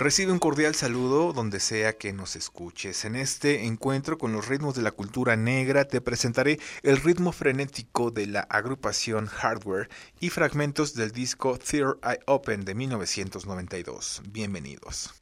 Recibe un cordial saludo donde sea que nos escuches. En este encuentro con los ritmos de la cultura negra te presentaré el ritmo frenético de la agrupación Hardware y fragmentos del disco Third Eye Open de 1992. Bienvenidos.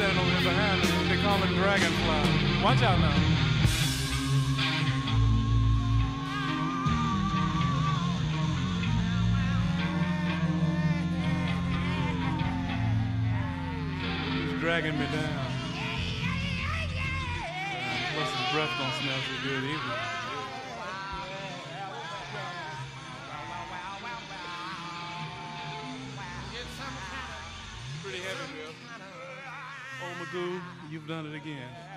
Standing over here behind me. They call him Dragonfly. Watch out now. He's dragging me down. Plus his breath don't smell so good either. Done it again.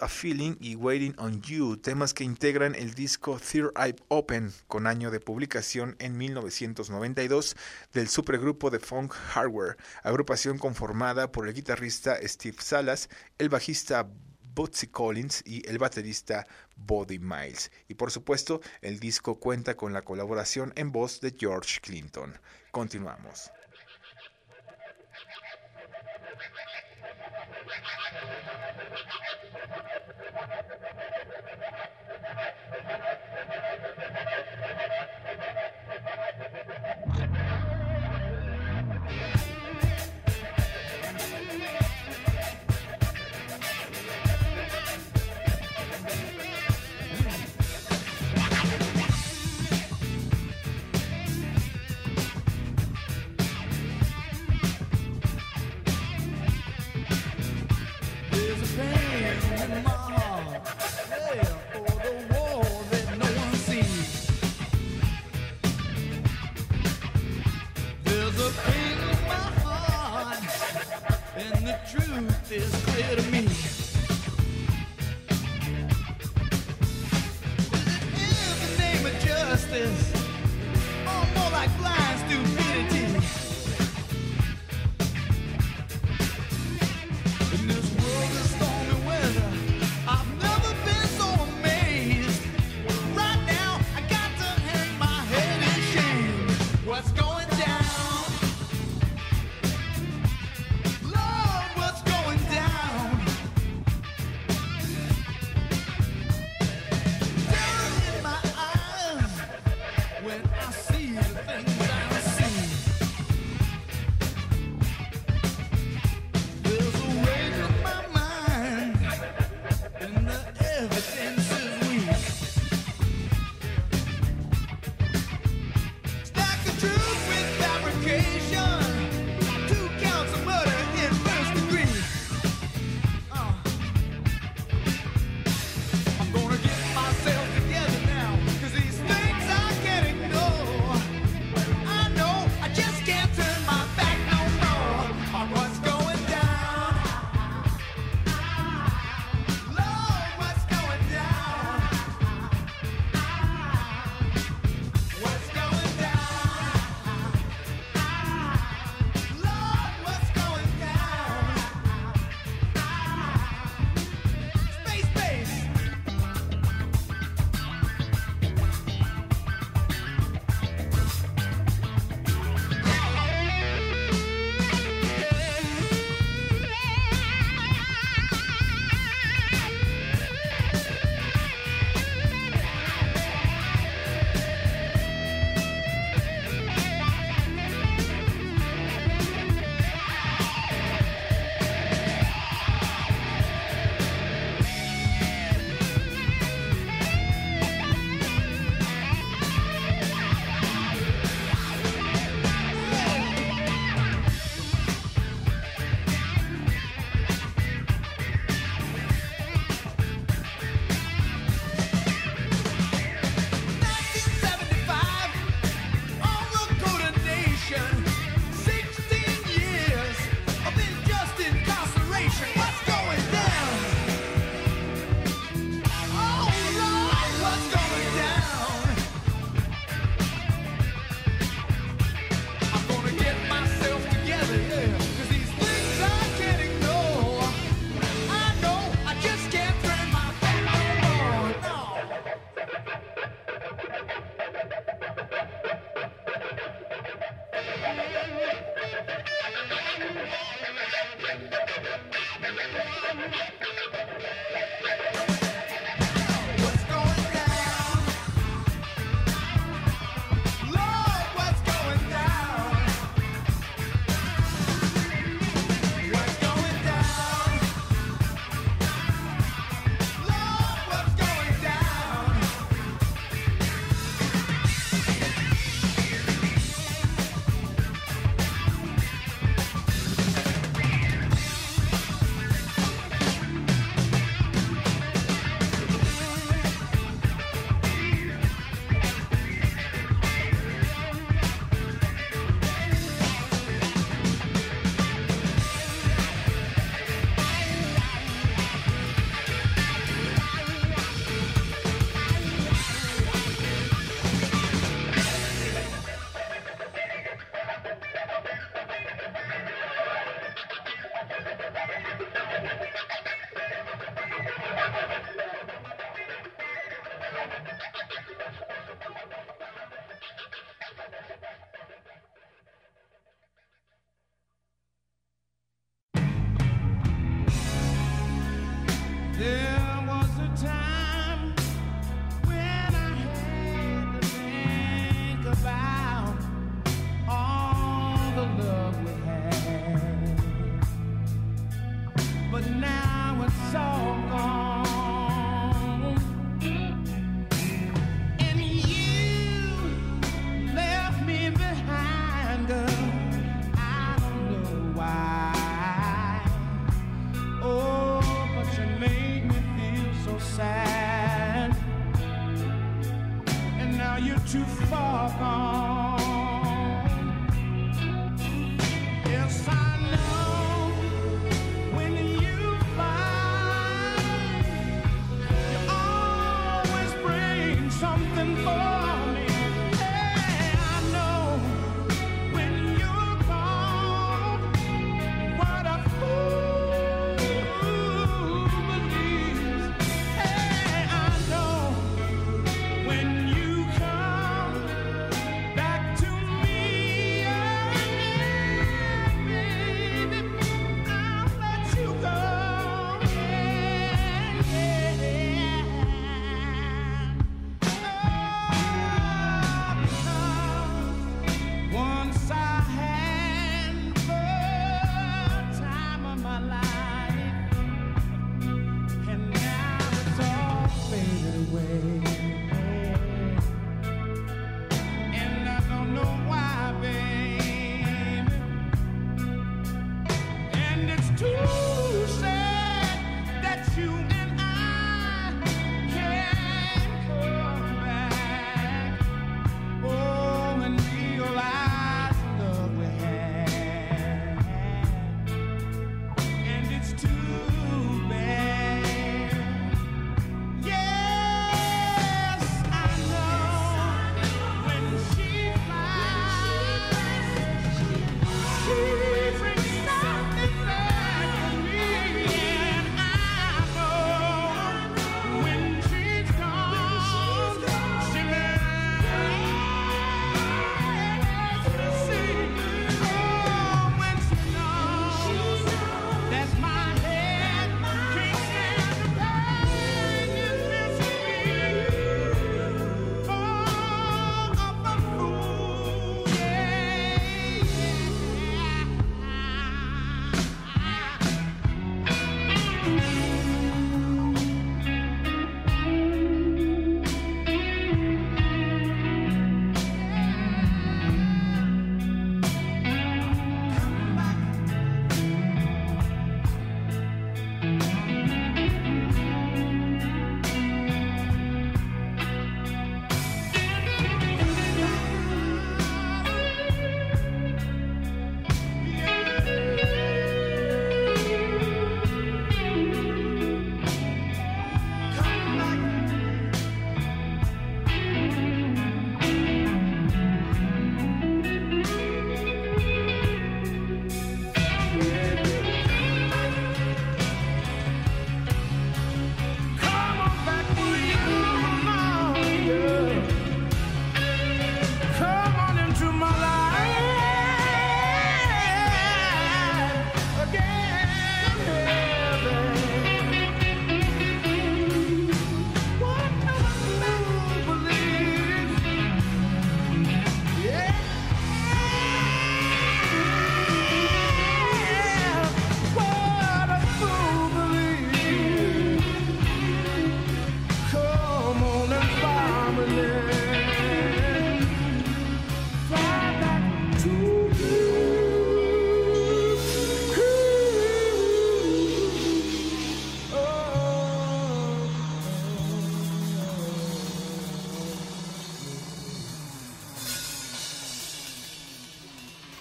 A Feeling y Waiting on You, temas que integran el disco Third Eye Open, con año de publicación en 1992 del supergrupo de funk Hardware, agrupación conformada por el guitarrista Steve Salas, el bajista Bootsy Collins y el baterista Body Miles. Y por supuesto, el disco cuenta con la colaboración en voz de George Clinton. Continuamos. truth is clear to me. Is it in the name of justice? Oh, more like black?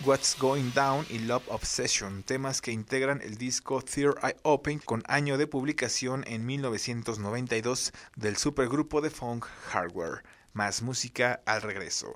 What's Going Down y Love Obsession, temas que integran el disco Third Eye Open con año de publicación en 1992 del supergrupo de funk Hardware. Más música al regreso.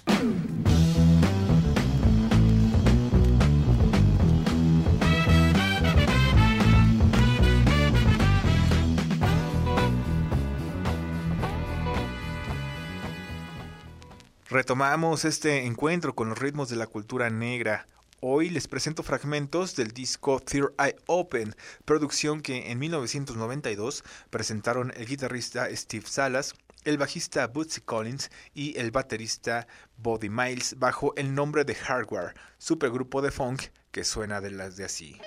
Retomamos este encuentro con los ritmos de la cultura negra. Hoy les presento fragmentos del disco Third Eye Open, producción que en 1992 presentaron el guitarrista Steve Salas, el bajista Bootsy Collins y el baterista Body Miles bajo el nombre de Hardware, supergrupo de funk que suena de las de así.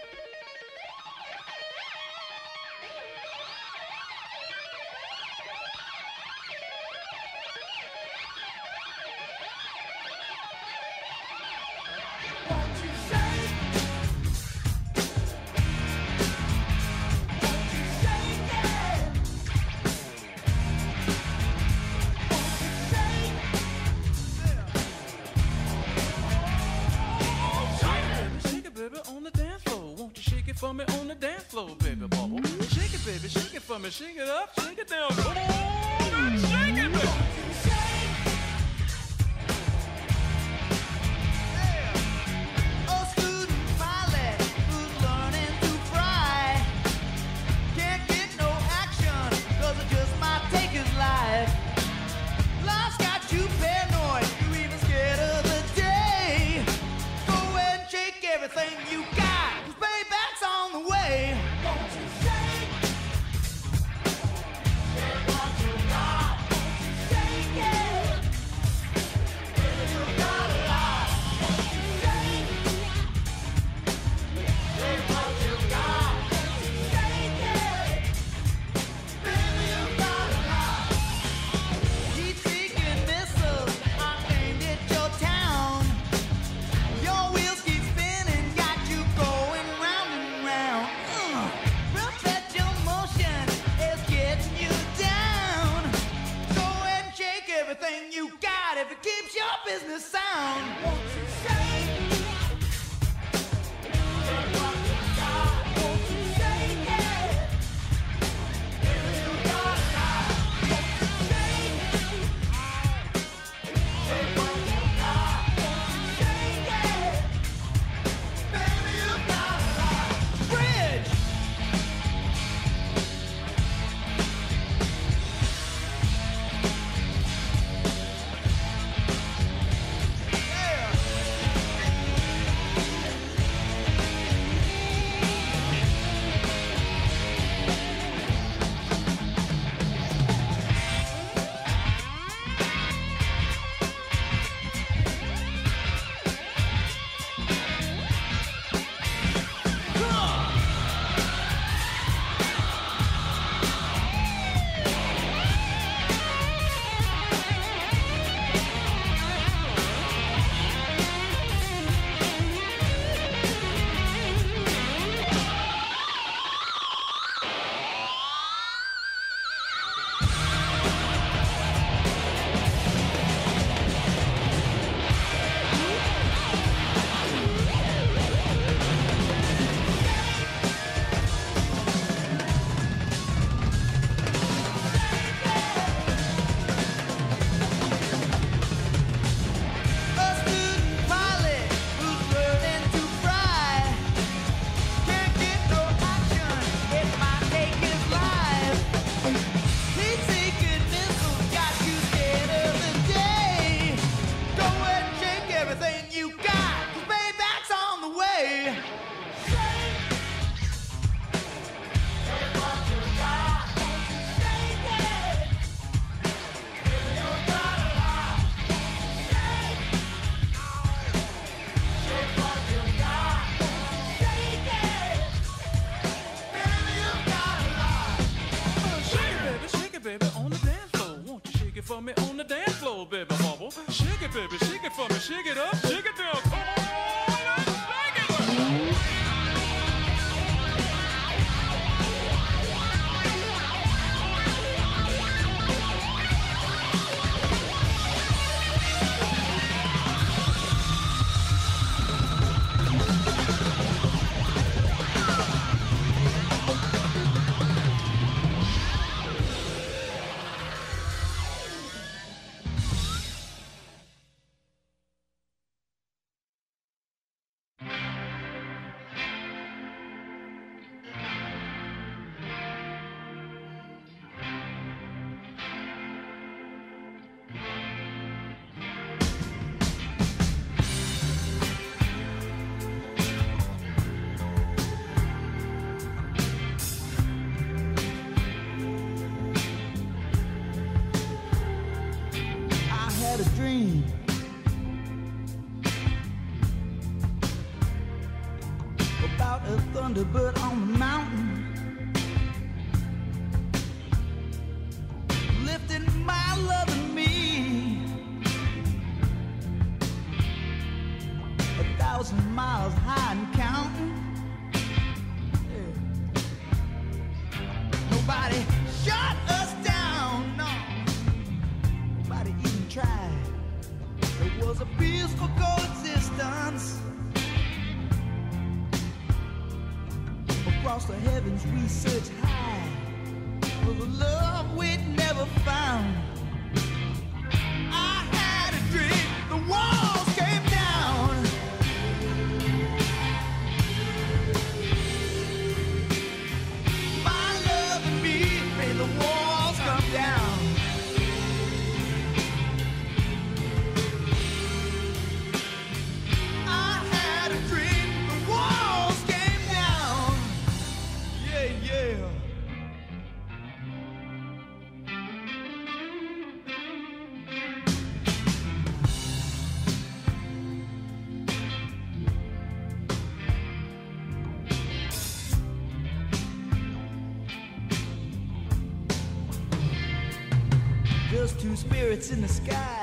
A Yeah, yeah. Just two spirits in the sky.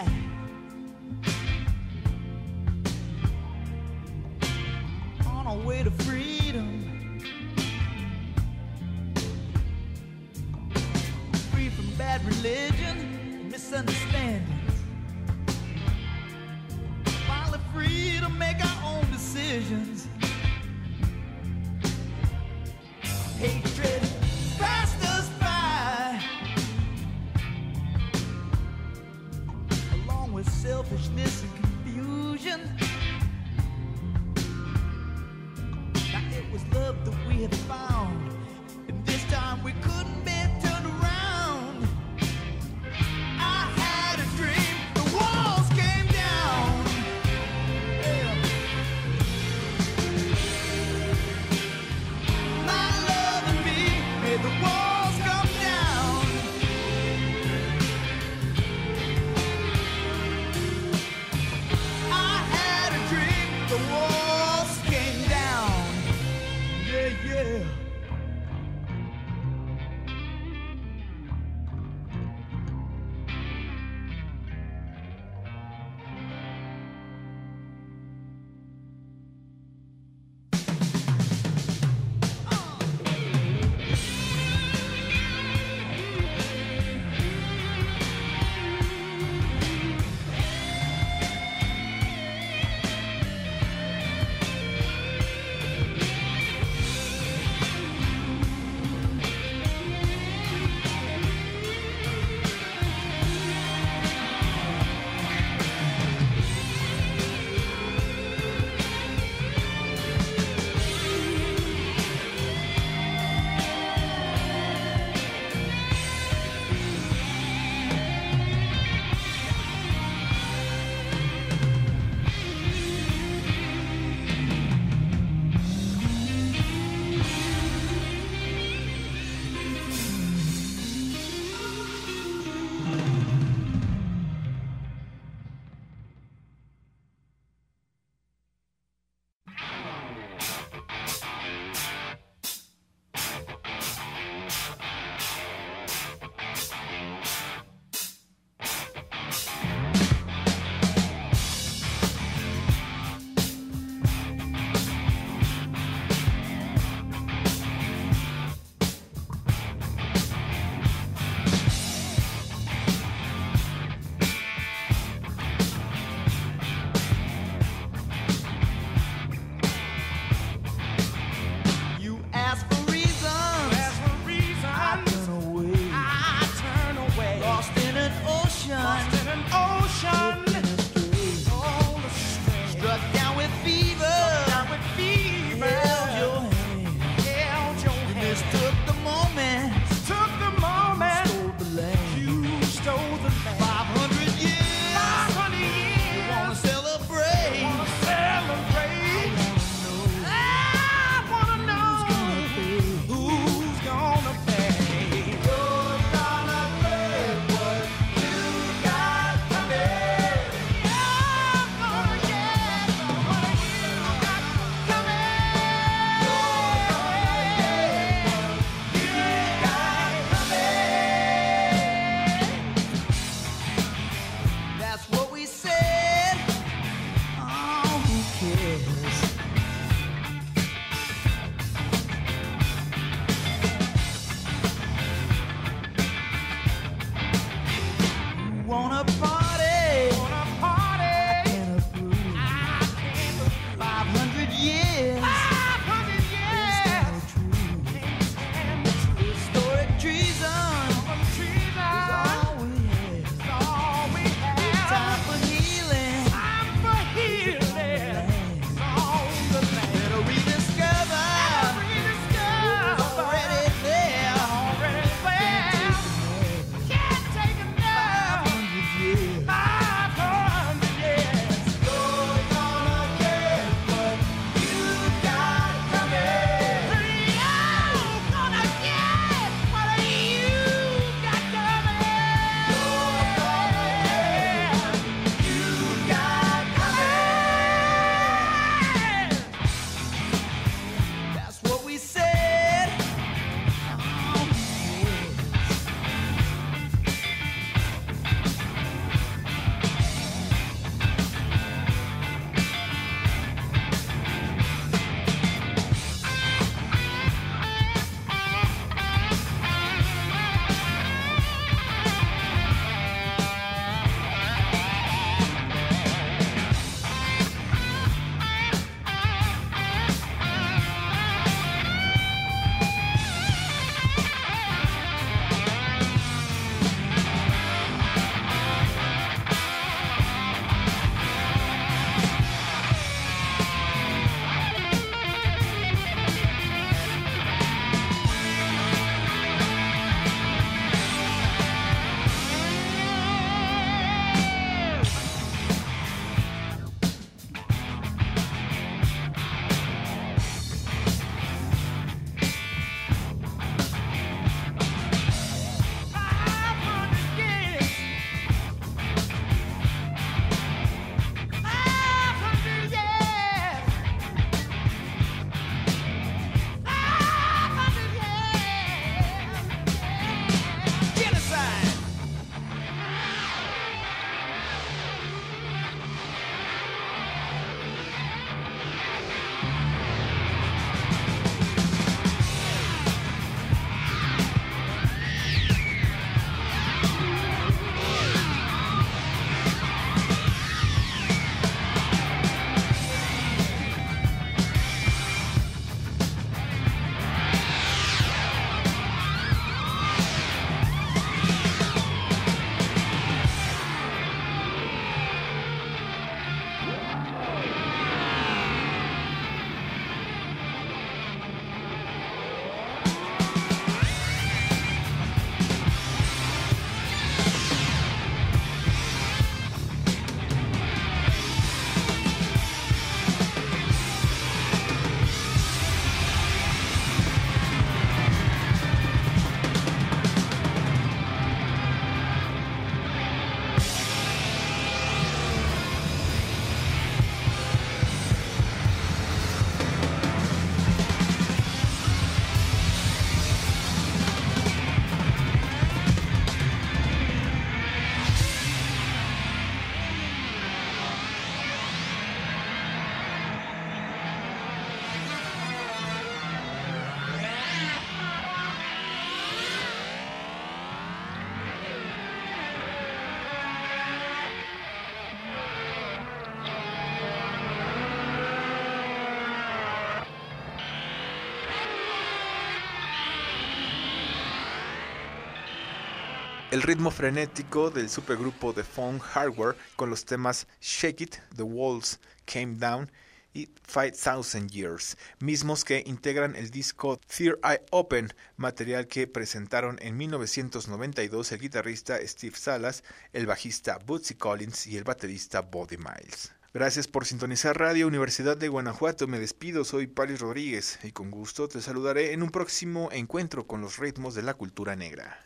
El ritmo frenético del supergrupo de Phone Hardware con los temas Shake It, The Walls Came Down y 5000 Years, mismos que integran el disco Fear I Open, material que presentaron en 1992 el guitarrista Steve Salas, el bajista Bootsy Collins y el baterista Buddy Miles. Gracias por sintonizar Radio Universidad de Guanajuato. Me despido, soy Paris Rodríguez y con gusto te saludaré en un próximo encuentro con los ritmos de la cultura negra.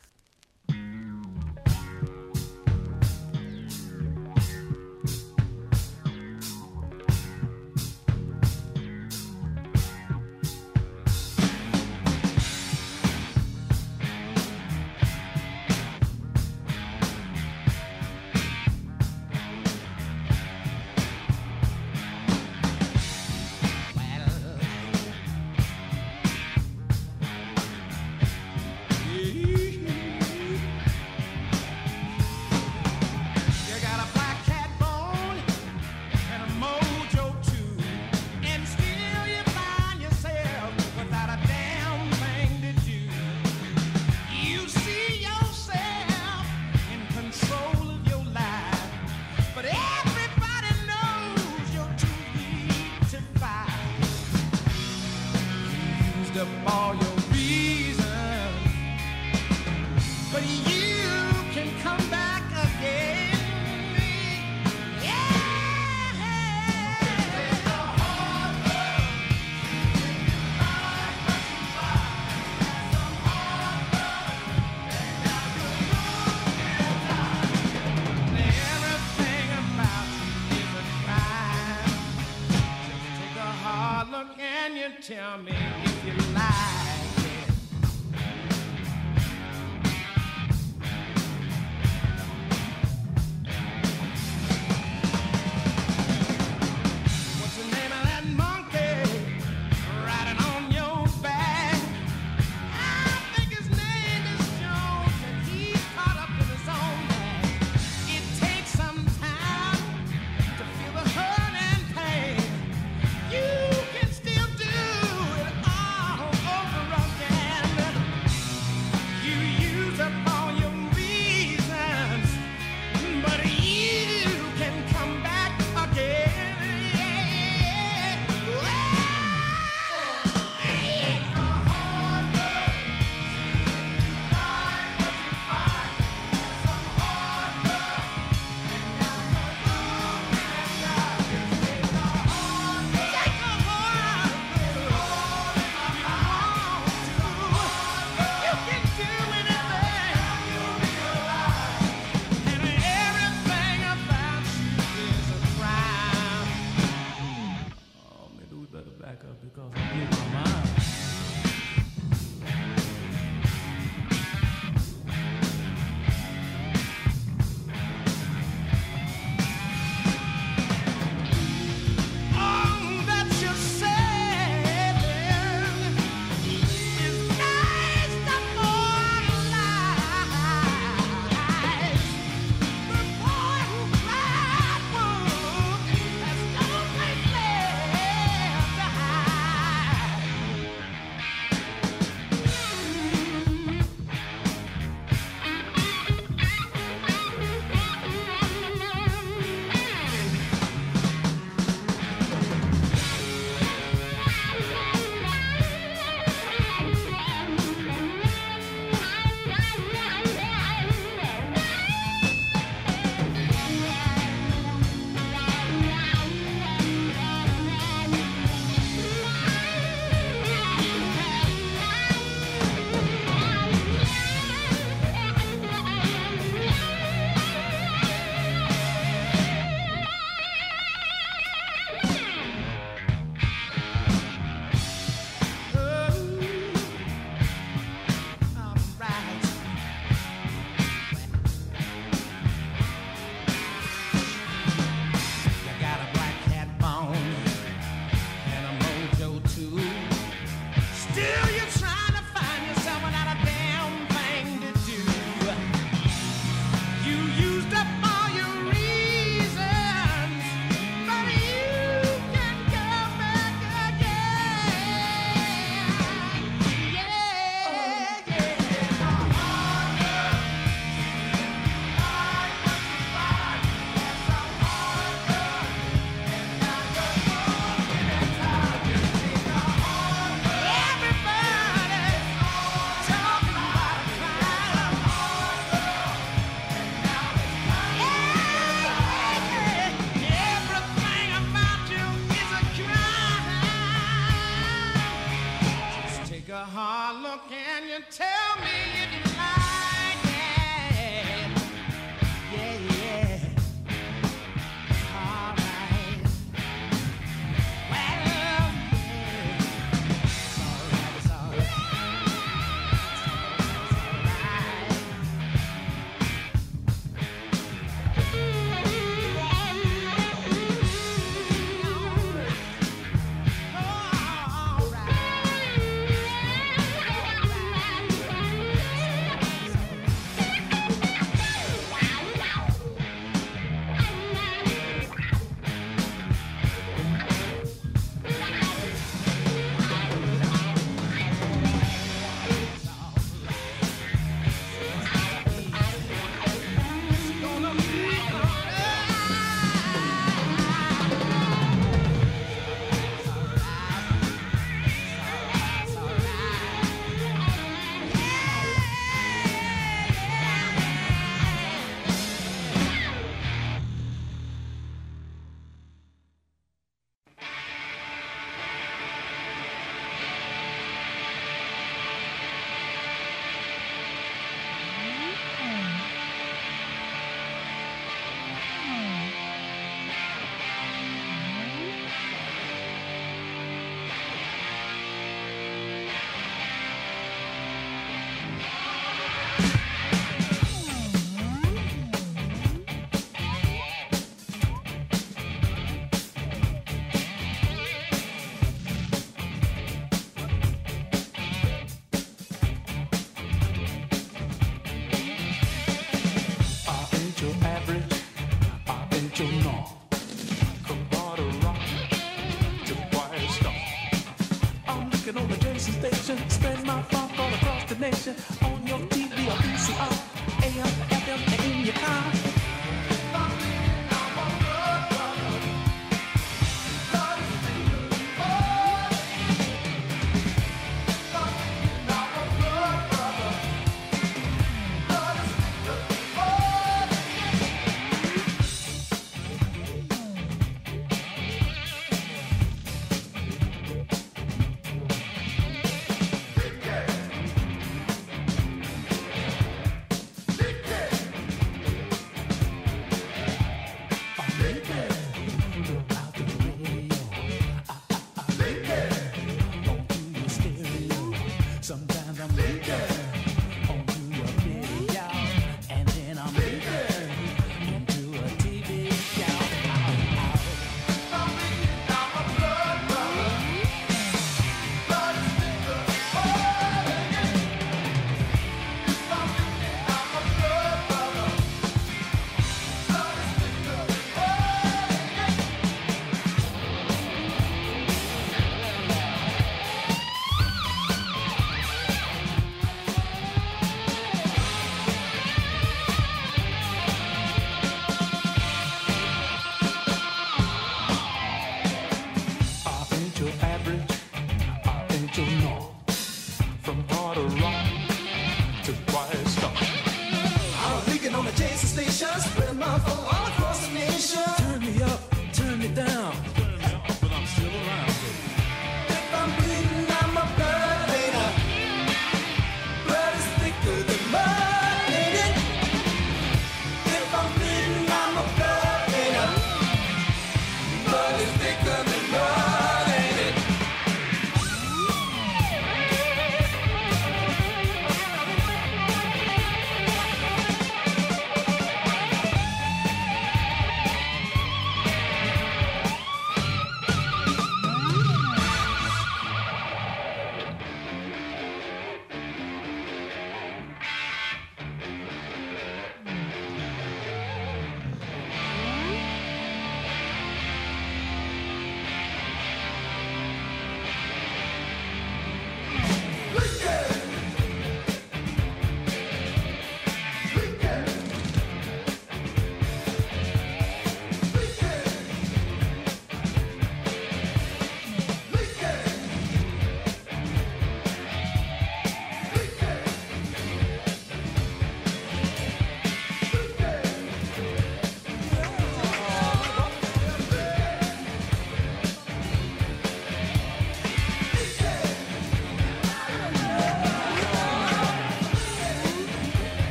Tell me if you